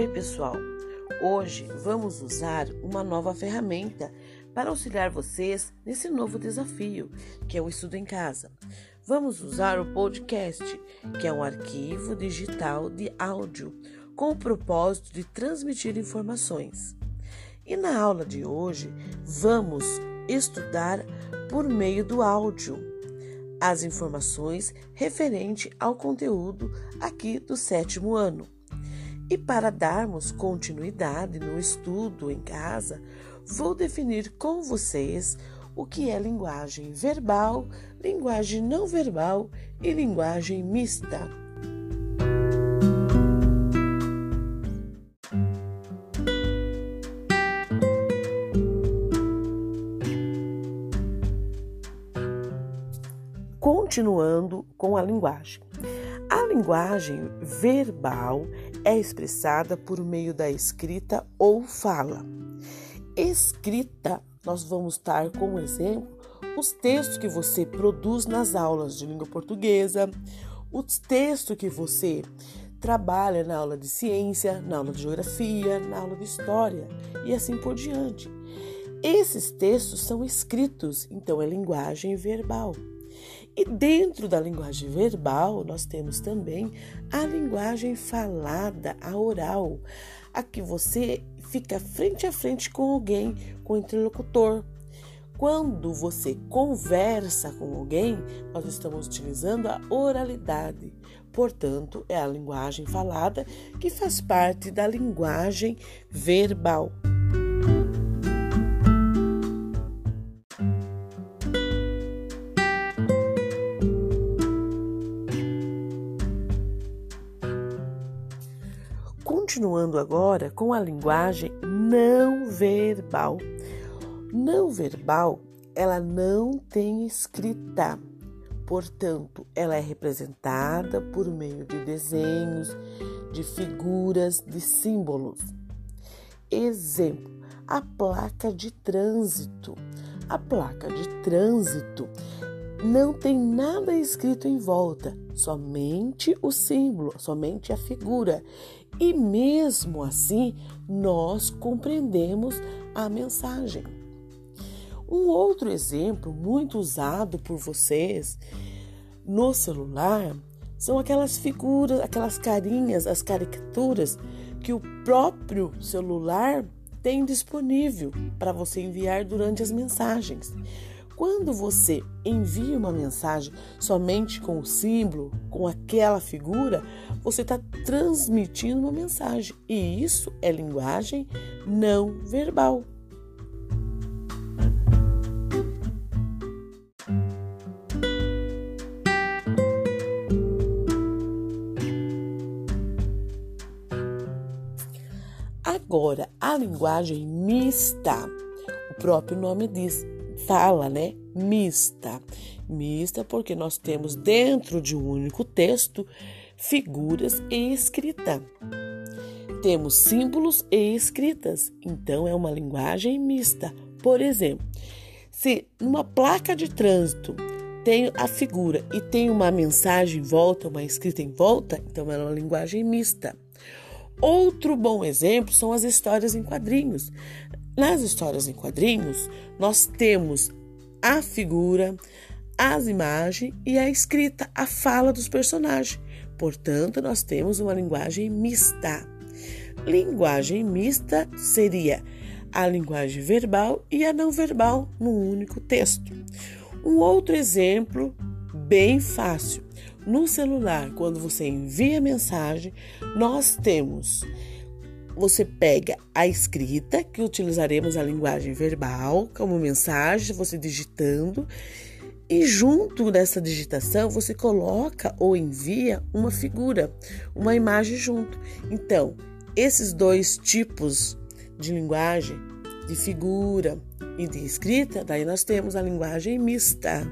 pessoal! Hoje vamos usar uma nova ferramenta para auxiliar vocês nesse novo desafio, que é o estudo em casa. Vamos usar o podcast, que é um arquivo digital de áudio com o propósito de transmitir informações. E na aula de hoje vamos estudar por meio do áudio as informações referente ao conteúdo aqui do sétimo ano. E para darmos continuidade no estudo em casa, vou definir com vocês o que é linguagem verbal, linguagem não verbal e linguagem mista. Continuando com a linguagem. A linguagem verbal é expressada por meio da escrita ou fala. Escrita, nós vamos estar como exemplo os textos que você produz nas aulas de língua portuguesa, os textos que você trabalha na aula de ciência, na aula de geografia, na aula de história e assim por diante. Esses textos são escritos, então é linguagem verbal. E dentro da linguagem verbal, nós temos também a linguagem falada, a oral, a que você fica frente a frente com alguém, com o interlocutor. Quando você conversa com alguém, nós estamos utilizando a oralidade. Portanto, é a linguagem falada que faz parte da linguagem verbal. Continuando agora com a linguagem não verbal. Não verbal, ela não tem escrita. Portanto, ela é representada por meio de desenhos, de figuras, de símbolos. Exemplo: a placa de trânsito. A placa de trânsito não tem nada escrito em volta, somente o símbolo, somente a figura. E mesmo assim, nós compreendemos a mensagem. Um outro exemplo muito usado por vocês no celular são aquelas figuras, aquelas carinhas, as caricaturas que o próprio celular tem disponível para você enviar durante as mensagens. Quando você envia uma mensagem somente com o símbolo, com aquela figura, você está transmitindo uma mensagem e isso é linguagem não verbal. Agora, a linguagem mista, o próprio nome diz, fala, né? Mista. Mista porque nós temos dentro de um único texto figuras e escrita. Temos símbolos e escritas, então é uma linguagem mista. Por exemplo, se numa placa de trânsito tem a figura e tem uma mensagem em volta, uma escrita em volta, então é uma linguagem mista. Outro bom exemplo são as histórias em quadrinhos. Nas histórias em quadrinhos, nós temos a figura, as imagens e a escrita, a fala dos personagens. Portanto, nós temos uma linguagem mista. Linguagem mista seria a linguagem verbal e a não verbal num único texto. Um outro exemplo bem fácil. No celular, quando você envia mensagem, nós temos você pega a escrita, que utilizaremos a linguagem verbal como mensagem, você digitando, e junto dessa digitação você coloca ou envia uma figura, uma imagem junto. Então, esses dois tipos de linguagem, de figura e de escrita, daí nós temos a linguagem mista.